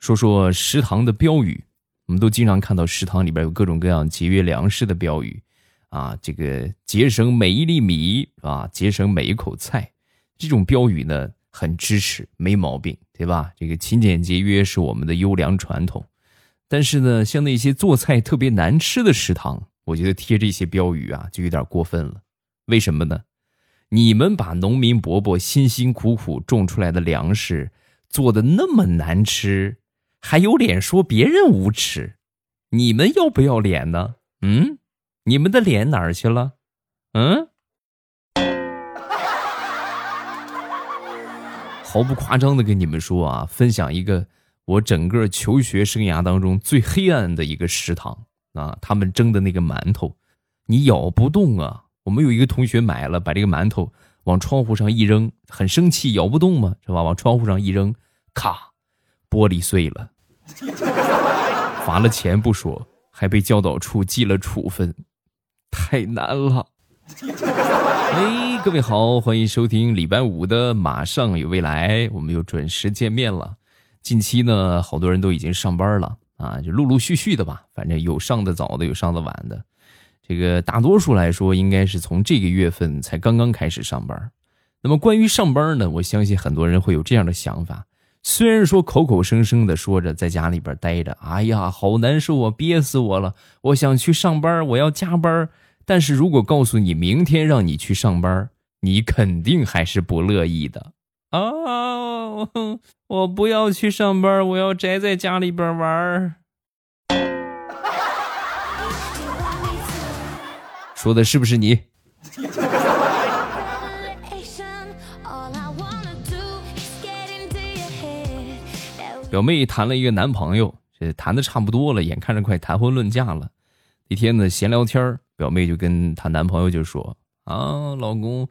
说说食堂的标语。我们都经常看到食堂里边有各种各样节约粮食的标语，啊，这个节省每一粒米啊，节省每一口菜，这种标语呢很支持，没毛病，对吧？这个勤俭节约是我们的优良传统。但是呢，像那些做菜特别难吃的食堂，我觉得贴这些标语啊就有点过分了。为什么呢？你们把农民伯伯辛辛苦苦种出来的粮食做的那么难吃。还有脸说别人无耻？你们要不要脸呢？嗯，你们的脸哪儿去了？嗯，毫不夸张的跟你们说啊，分享一个我整个求学生涯当中最黑暗的一个食堂啊，他们蒸的那个馒头，你咬不动啊。我们有一个同学买了，把这个馒头往窗户上一扔，很生气，咬不动嘛，是吧？往窗户上一扔，咔。玻璃碎了，罚了钱不说，还被教导处记了处分，太难了。哎，各位好，欢迎收听礼拜五的《马上有未来》，我们又准时见面了。近期呢，好多人都已经上班了啊，就陆陆续续的吧，反正有上的早的，有上的晚的。这个大多数来说，应该是从这个月份才刚刚开始上班。那么关于上班呢，我相信很多人会有这样的想法。虽然说口口声声的说着在家里边待着，哎呀，好难受啊，憋死我了！我想去上班，我要加班。但是如果告诉你明天让你去上班，你肯定还是不乐意的啊！我不要去上班，我要宅在家里边玩。说的是不是你？表妹谈了一个男朋友，这谈的差不多了，眼看着快谈婚论嫁了。一天呢，闲聊天表妹就跟她男朋友就说：“啊，老公，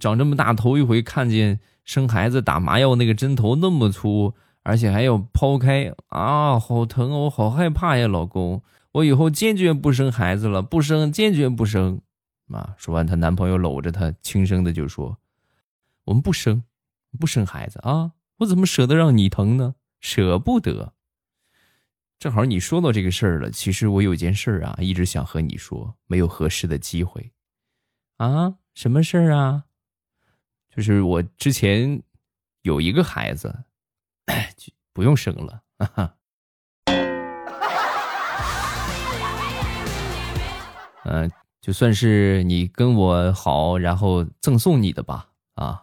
长这么大头一回看见生孩子打麻药那个针头那么粗，而且还要剖开啊，好疼哦，我好害怕呀，老公，我以后坚决不生孩子了，不生，坚决不生。”啊，说完，她男朋友搂着她，轻声的就说：“我们不生，不生孩子啊，我怎么舍得让你疼呢？”舍不得，正好你说到这个事儿了。其实我有件事儿啊，一直想和你说，没有合适的机会。啊，什么事儿啊？就是我之前有一个孩子，就不用生了。嗯，就算是你跟我好，然后赠送你的吧。啊。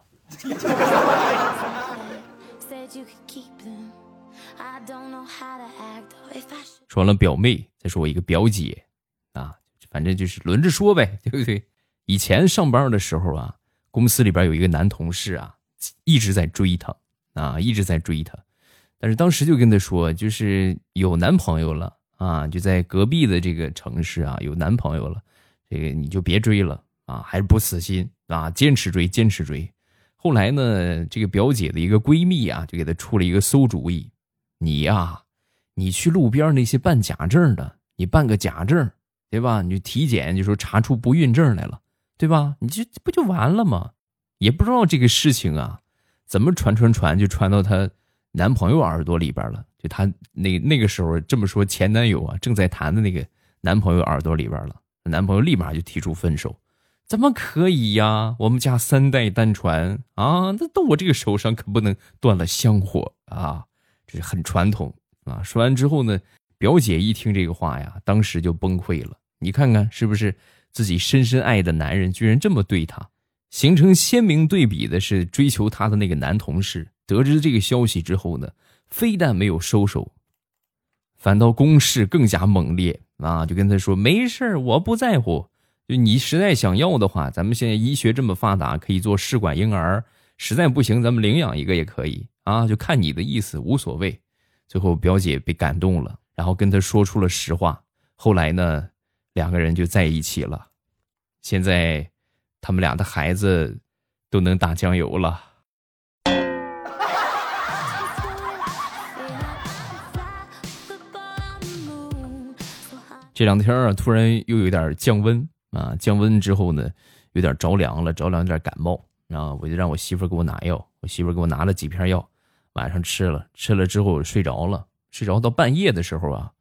说完了表妹，再说我一个表姐，啊，反正就是轮着说呗，对不对？以前上班的时候啊，公司里边有一个男同事啊，一直在追她，啊，一直在追她，但是当时就跟她说，就是有男朋友了啊，就在隔壁的这个城市啊，有男朋友了，这个你就别追了啊，还是不死心啊，坚持追，坚持追。后来呢，这个表姐的一个闺蜜啊，就给她出了一个馊主意，你呀。你去路边那些办假证的，你办个假证，对吧？你体检就说查出不孕症来了，对吧？你这不就完了吗？也不知道这个事情啊，怎么传传传就传到她男朋友耳朵里边了。就她那那个时候这么说，前男友啊正在谈的那个男朋友耳朵里边了，男朋友立马就提出分手。怎么可以呀？我们家三代单传啊，那到我这个手上可不能断了香火啊！这是很传统。啊！说完之后呢，表姐一听这个话呀，当时就崩溃了。你看看是不是自己深深爱的男人居然这么对她？形成鲜明对比的是，追求她的那个男同事得知这个消息之后呢，非但没有收手，反倒攻势更加猛烈啊！就跟他说：“没事我不在乎。就你实在想要的话，咱们现在医学这么发达，可以做试管婴儿。实在不行，咱们领养一个也可以啊，就看你的意思，无所谓。”最后，表姐被感动了，然后跟他说出了实话。后来呢，两个人就在一起了。现在，他们俩的孩子都能打酱油了。这两天啊，突然又有点降温啊，降温之后呢，有点着凉了，着凉有点感冒。然后我就让我媳妇给我拿药，我媳妇给我拿了几片药。晚上吃了，吃了之后睡着了，睡着到半夜的时候啊，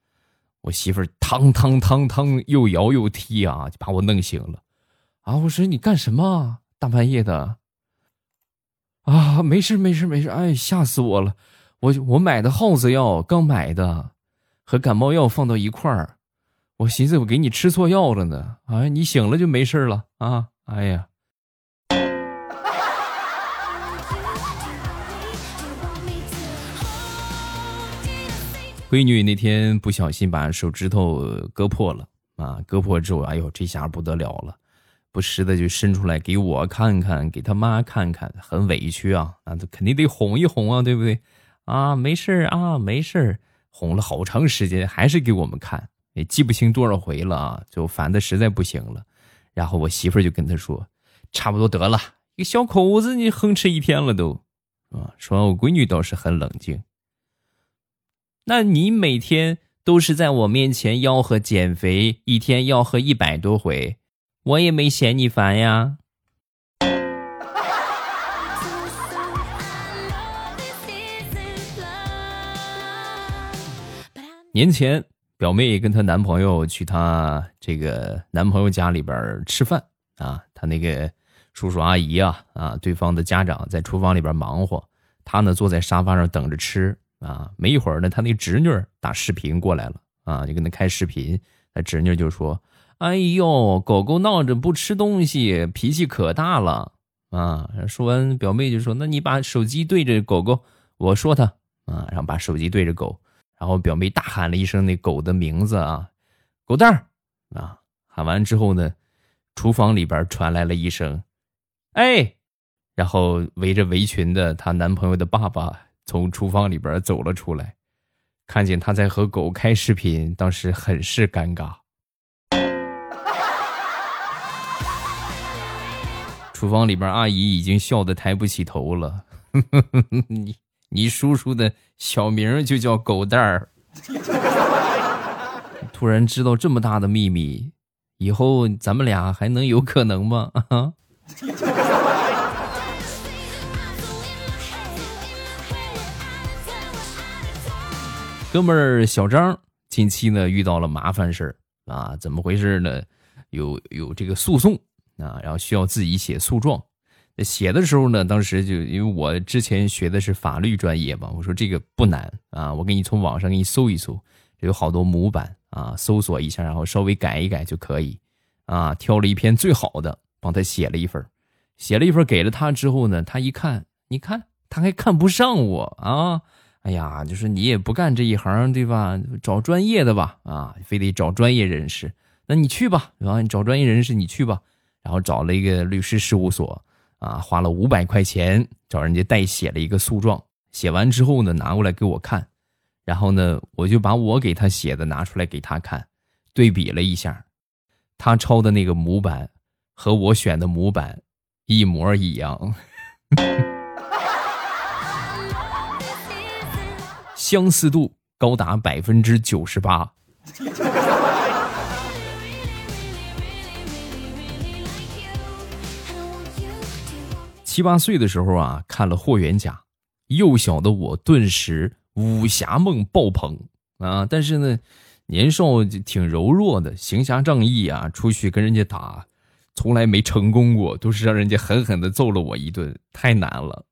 我媳妇儿汤汤汤汤又摇又踢啊，就把我弄醒了。啊，我说你干什么？大半夜的。啊，没事没事没事，哎，吓死我了！我我买的耗子药刚买的，和感冒药放到一块儿，我寻思我给你吃错药了呢。哎，你醒了就没事了啊！哎呀。闺女那天不小心把手指头割破了啊！割破之后，哎呦，这下不得了了，不时的就伸出来给我看看，给他妈看看，很委屈啊！啊，肯定得哄一哄啊，对不对？啊，没事啊，没事哄了好长时间，还是给我们看，也记不清多少回了啊，就烦的实在不行了。然后我媳妇就跟他说：“差不多得了，一个小口子，你哼哧一天了都。”啊，说完我闺女倒是很冷静。那你每天都是在我面前吆喝减肥，一天吆喝一百多回，我也没嫌你烦呀。年前，表妹跟她男朋友去她这个男朋友家里边吃饭啊，她那个叔叔阿姨啊啊，对方的家长在厨房里边忙活，她呢坐在沙发上等着吃。啊，没一会儿呢，他那侄女打视频过来了啊，就跟他开视频。他侄女就说：“哎呦，狗狗闹着不吃东西，脾气可大了啊！”说完，表妹就说：“那你把手机对着狗狗，我说它啊。”然后把手机对着狗，然后表妹大喊了一声那狗的名字啊，“狗蛋儿啊！”喊完之后呢，厨房里边传来了一声：“哎！”然后围着围裙的她男朋友的爸爸。从厨房里边走了出来，看见他在和狗开视频，当时很是尴尬。厨房里边阿姨已经笑得抬不起头了。你你叔叔的小名就叫狗蛋儿。突然知道这么大的秘密，以后咱们俩还能有可能吗？啊？哥们儿小张近期呢遇到了麻烦事儿啊，怎么回事呢？有有这个诉讼啊，然后需要自己写诉状。写的时候呢，当时就因为我之前学的是法律专业嘛，我说这个不难啊，我给你从网上给你搜一搜，有好多模板啊，搜索一下，然后稍微改一改就可以啊。挑了一篇最好的，帮他写了一份，写了一份给了他之后呢，他一看，你看他还看不上我啊。哎呀，就是你也不干这一行，对吧？找专业的吧，啊，非得找专业人士。那你去吧，然后？你找专业人士，你去吧。然后找了一个律师事务所，啊，花了五百块钱找人家代写了一个诉状。写完之后呢，拿过来给我看，然后呢，我就把我给他写的拿出来给他看，对比了一下，他抄的那个模板和我选的模板一模一样。相似度高达百分之九十八。七八岁的时候啊，看了《霍元甲》，幼小的我顿时武侠梦爆棚啊！但是呢，年少就挺柔弱的，行侠仗义啊，出去跟人家打，从来没成功过，都是让人家狠狠的揍了我一顿，太难了。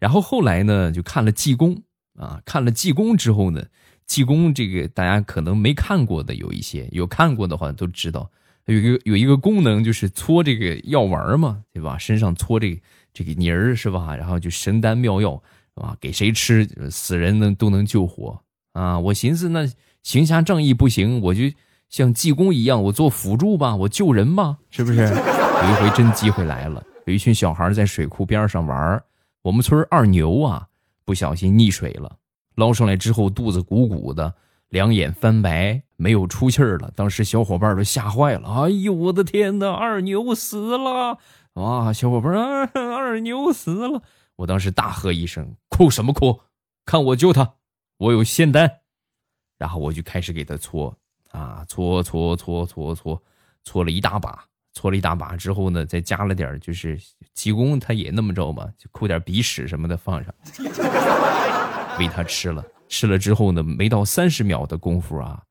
然后后来呢，就看了济公。啊，看了济公之后呢，济公这个大家可能没看过的有一些，有看过的话都知道，有一个有一个功能就是搓这个药丸嘛，对吧？身上搓这个这个泥儿是吧？然后就神丹妙药，是吧？给谁吃死人能都能救活啊！我寻思那行侠仗义不行，我就像济公一样，我做辅助吧，我救人吧，是不是？有一回真机会来了，有一群小孩在水库边上玩，我们村二牛啊。不小心溺水了，捞上来之后肚子鼓鼓的，两眼翻白，没有出气儿了。当时小伙伴都吓坏了，哎呦我的天哪，二牛死了！哇，小伙伴啊，二牛死了！我当时大喝一声：“哭什么哭？看我救他，我有仙丹。”然后我就开始给他搓啊，搓搓搓搓搓，搓了一大把。搓了一大把之后呢，再加了点就是济公他也那么着嘛，就抠点鼻屎什么的放上，喂他吃了吃了之后呢，没到三十秒的功夫啊，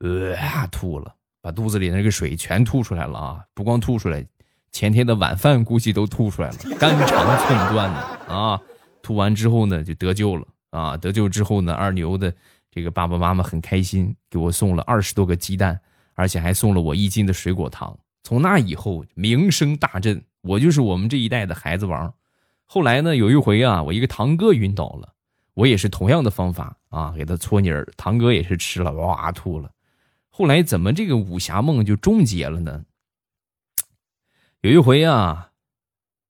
呃，吐了，把肚子里那个水全吐出来了啊！不光吐出来，前天的晚饭估计都吐出来了，肝肠寸断的啊！吐完之后呢，就得救了啊！得救之后呢，二牛的这个爸爸妈妈很开心，给我送了二十多个鸡蛋，而且还送了我一斤的水果糖。从那以后名声大振，我就是我们这一代的孩子王。后来呢，有一回啊，我一个堂哥晕倒了。我也是同样的方法啊，给他搓泥儿，堂哥也是吃了，哇吐了。后来怎么这个武侠梦就终结了呢？有一回啊，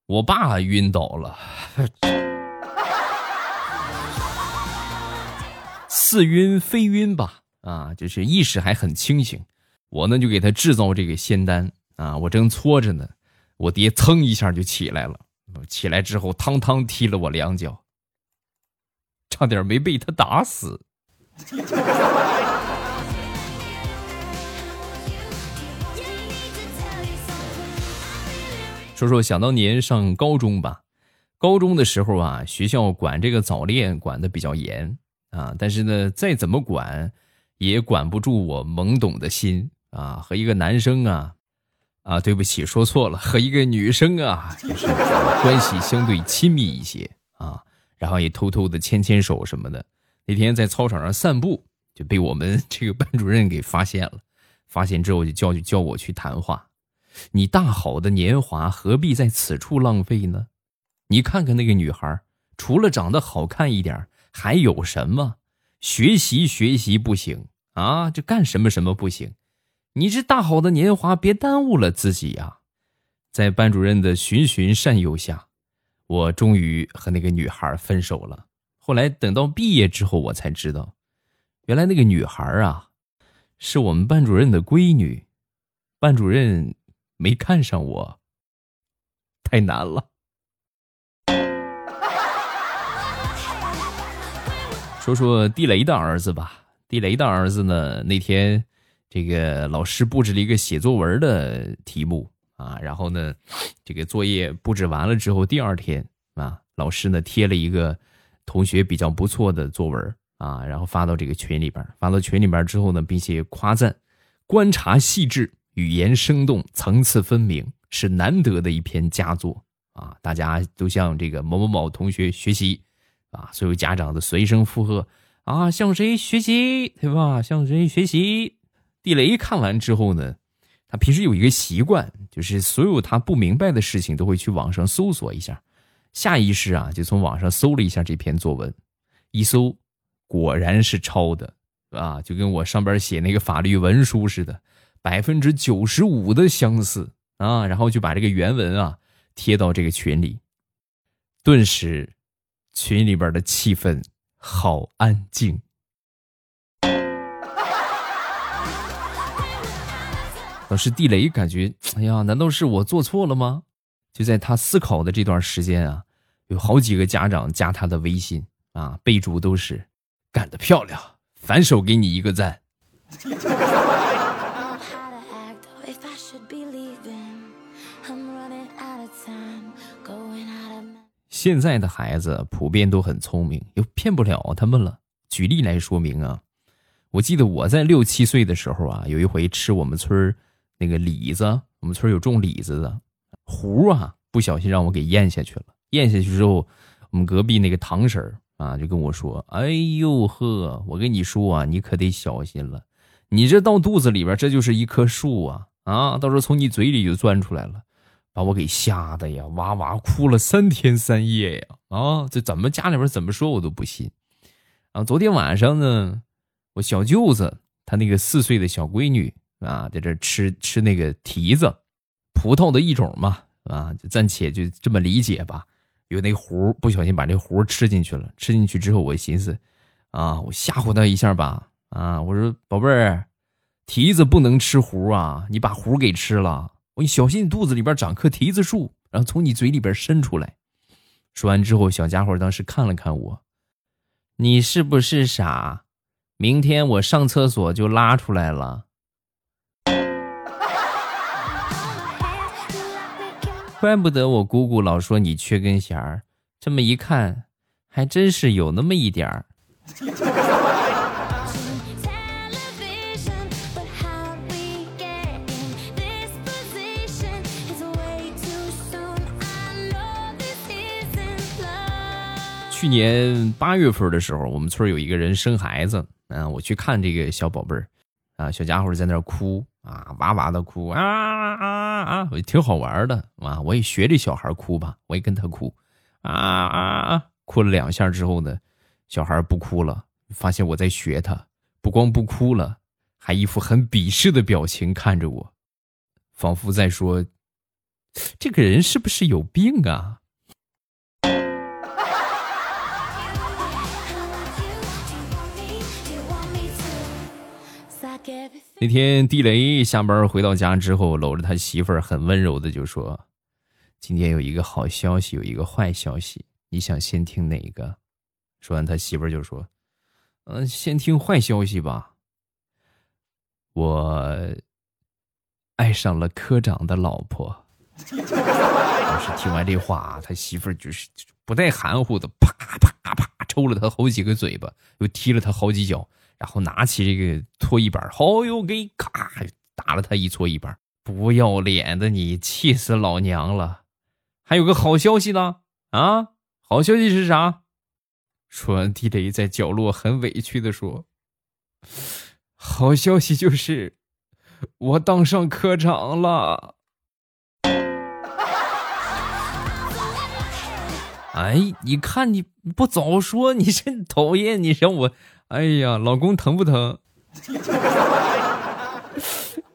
我爸晕倒了，似晕非晕吧，啊，就是意识还很清醒。我呢就给他制造这个仙丹啊，我正搓着呢，我爹噌一下就起来了，起来之后汤汤踢了我两脚。差点没被他打死。说说想当年上高中吧，高中的时候啊，学校管这个早恋管的比较严啊，但是呢，再怎么管，也管不住我懵懂的心啊。和一个男生啊，啊，对不起，说错了，和一个女生啊，就是关系相对亲密一些啊。然后也偷偷的牵牵手什么的。那天在操场上散步，就被我们这个班主任给发现了。发现之后就叫就叫我去谈话。你大好的年华何必在此处浪费呢？你看看那个女孩，除了长得好看一点，还有什么？学习学习不行啊，就干什么什么不行？你这大好的年华别耽误了自己呀！在班主任的循循善诱下。我终于和那个女孩分手了。后来等到毕业之后，我才知道，原来那个女孩啊，是我们班主任的闺女。班主任没看上我，太难了。说说地雷的儿子吧。地雷的儿子呢，那天这个老师布置了一个写作文的题目。啊，然后呢，这个作业布置完了之后，第二天啊，老师呢贴了一个同学比较不错的作文啊，然后发到这个群里边，发到群里边之后呢，并且夸赞，观察细致，语言生动，层次分明，是难得的一篇佳作啊！大家都向这个某某某同学学习啊！所有家长的随声附和啊，向谁学习对吧？向谁学习？地雷看完之后呢？他平时有一个习惯，就是所有他不明白的事情都会去网上搜索一下，下意识啊就从网上搜了一下这篇作文，一搜果然是抄的，啊，就跟我上边写那个法律文书似的，百分之九十五的相似啊，然后就把这个原文啊贴到这个群里，顿时群里边的气氛好安静。老师地雷感觉，哎呀，难道是我做错了吗？就在他思考的这段时间啊，有好几个家长加他的微信啊，备注都是“干得漂亮”，反手给你一个赞。现在的孩子普遍都很聪明，又骗不了他们了。举例来说明啊，我记得我在六七岁的时候啊，有一回吃我们村儿。那个李子，我们村有种李子的核啊，不小心让我给咽下去了。咽下去之后，我们隔壁那个堂婶儿啊，就跟我说：“哎呦呵，我跟你说啊，你可得小心了，你这到肚子里边，这就是一棵树啊啊，到时候从你嘴里就钻出来了，把我给吓得呀，哇哇哭了三天三夜呀啊！这怎么家里边怎么说我都不信啊。昨天晚上呢，我小舅子他那个四岁的小闺女。啊，在这吃吃那个提子，葡萄的一种嘛，啊，就暂且就这么理解吧。有那核，不小心把这核吃进去了。吃进去之后，我寻思，啊，我吓唬他一下吧。啊，我说宝贝儿，提子不能吃核啊，你把核给吃了，我你小心你肚子里边长棵提子树，然后从你嘴里边伸出来。说完之后，小家伙当时看了看我，你是不是傻？明天我上厕所就拉出来了。怪不得我姑姑老说你缺根弦儿。这么一看还真是有那么一点儿。去年八月份的时候我们村有一个人生孩子嗯我去看这个小宝贝儿啊小家伙在那哭啊哇哇的哭啊啊我，挺好玩的啊，我也学这小孩哭吧，我也跟他哭，啊啊啊，哭了两下之后呢，小孩不哭了，发现我在学他，不光不哭了，还一副很鄙视的表情看着我，仿佛在说，这个人是不是有病啊？那天地雷下班回到家之后，搂着他媳妇儿，很温柔的就说：“今天有一个好消息，有一个坏消息，你想先听哪个？”说完，他媳妇儿就说：“嗯，先听坏消息吧。我爱上了科长的老婆。” 当时听完这话，他媳妇儿就是不带含糊的，啪啪啪抽了他好几个嘴巴，又踢了他好几脚。然后拿起这个搓衣板，好又给咔打了他一搓衣板，不要脸的你，气死老娘了！还有个好消息呢，啊，好消息是啥？说完，地雷在角落很委屈的说：“好消息就是我当上科长了。”哎，你看你不早说，你真讨厌，你让我。哎呀，老公疼不疼？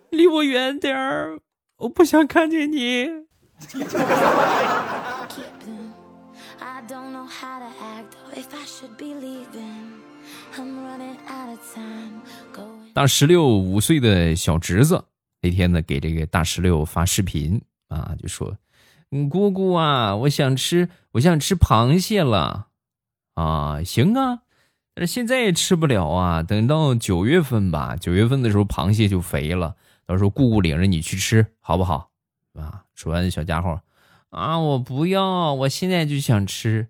离我远点儿，我不想看见你。大石榴五岁的小侄子那天呢，给这个大石榴发视频啊，就说：“嗯，姑姑啊，我想吃，我想吃螃蟹了。”啊，行啊。但是现在也吃不了啊，等到九月份吧，九月份的时候螃蟹就肥了，到时候姑姑领着你去吃，好不好？啊，说完小家伙，啊，我不要，我现在就想吃，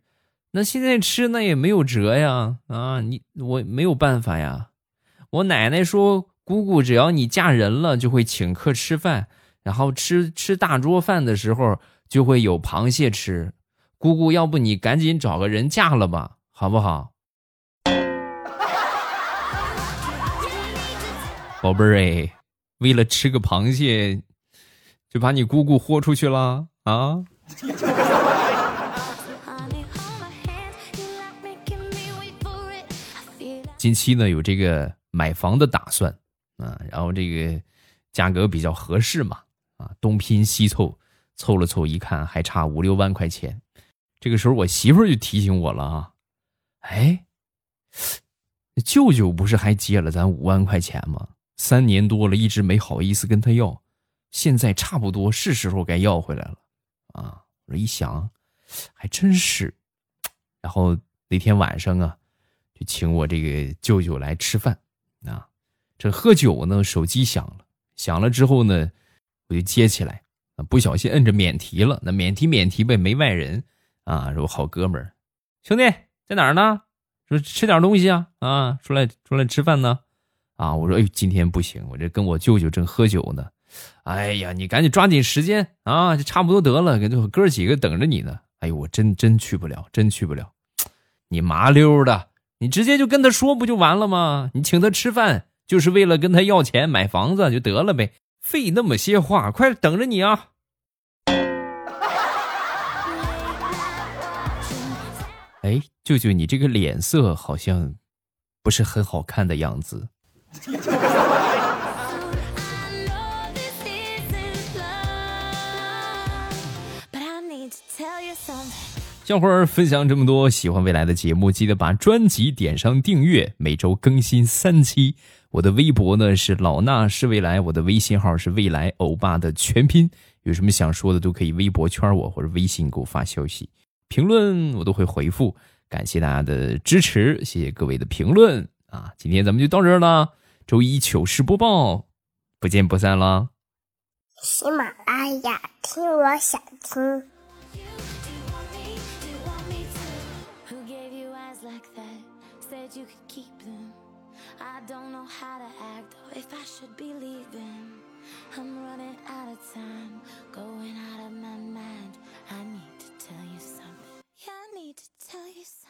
那现在吃那也没有辙呀，啊，你我没有办法呀。我奶奶说，姑姑只要你嫁人了，就会请客吃饭，然后吃吃大桌饭的时候就会有螃蟹吃。姑姑，要不你赶紧找个人嫁了吧，好不好？宝贝儿哎，为了吃个螃蟹，就把你姑姑豁出去了啊！近期呢有这个买房的打算啊，然后这个价格比较合适嘛啊，东拼西凑，凑了凑一看还差五六万块钱。这个时候我媳妇儿就提醒我了啊，哎，舅舅不是还借了咱五万块钱吗？三年多了，一直没好意思跟他要，现在差不多是时候该要回来了，啊！我一想，还真是。然后那天晚上啊，就请我这个舅舅来吃饭，啊，这喝酒呢，手机响了，响了之后呢，我就接起来，不小心摁着免提了，那免提免提呗，没外人，啊，说好哥们儿，兄弟在哪儿呢？说吃点东西啊，啊，出来出来吃饭呢。啊！我说，哎呦，今天不行，我这跟我舅舅正喝酒呢。哎呀，你赶紧抓紧时间啊，就差不多得了，哥几个等着你呢。哎呦，我真真去不了，真去不了。你麻溜的，你直接就跟他说不就完了吗？你请他吃饭就是为了跟他要钱买房子就得了呗，费那么些话，快等着你啊！哎，舅舅，你这个脸色好像不是很好看的样子。小伙儿分享这么多喜欢未来的节目，记得把专辑点上订阅，每周更新三期。我的微博呢是老衲是未来，我的微信号是未来欧巴的全拼。有什么想说的都可以微博圈我或者微信给我发消息，评论我都会回复。感谢大家的支持，谢谢各位的评论啊今天咱们就到这儿了周一糗事播报不见不散啦喜马拉雅听我想听 If i should believe i'm running out of time going out of my mind i need to tell you something i need to tell you something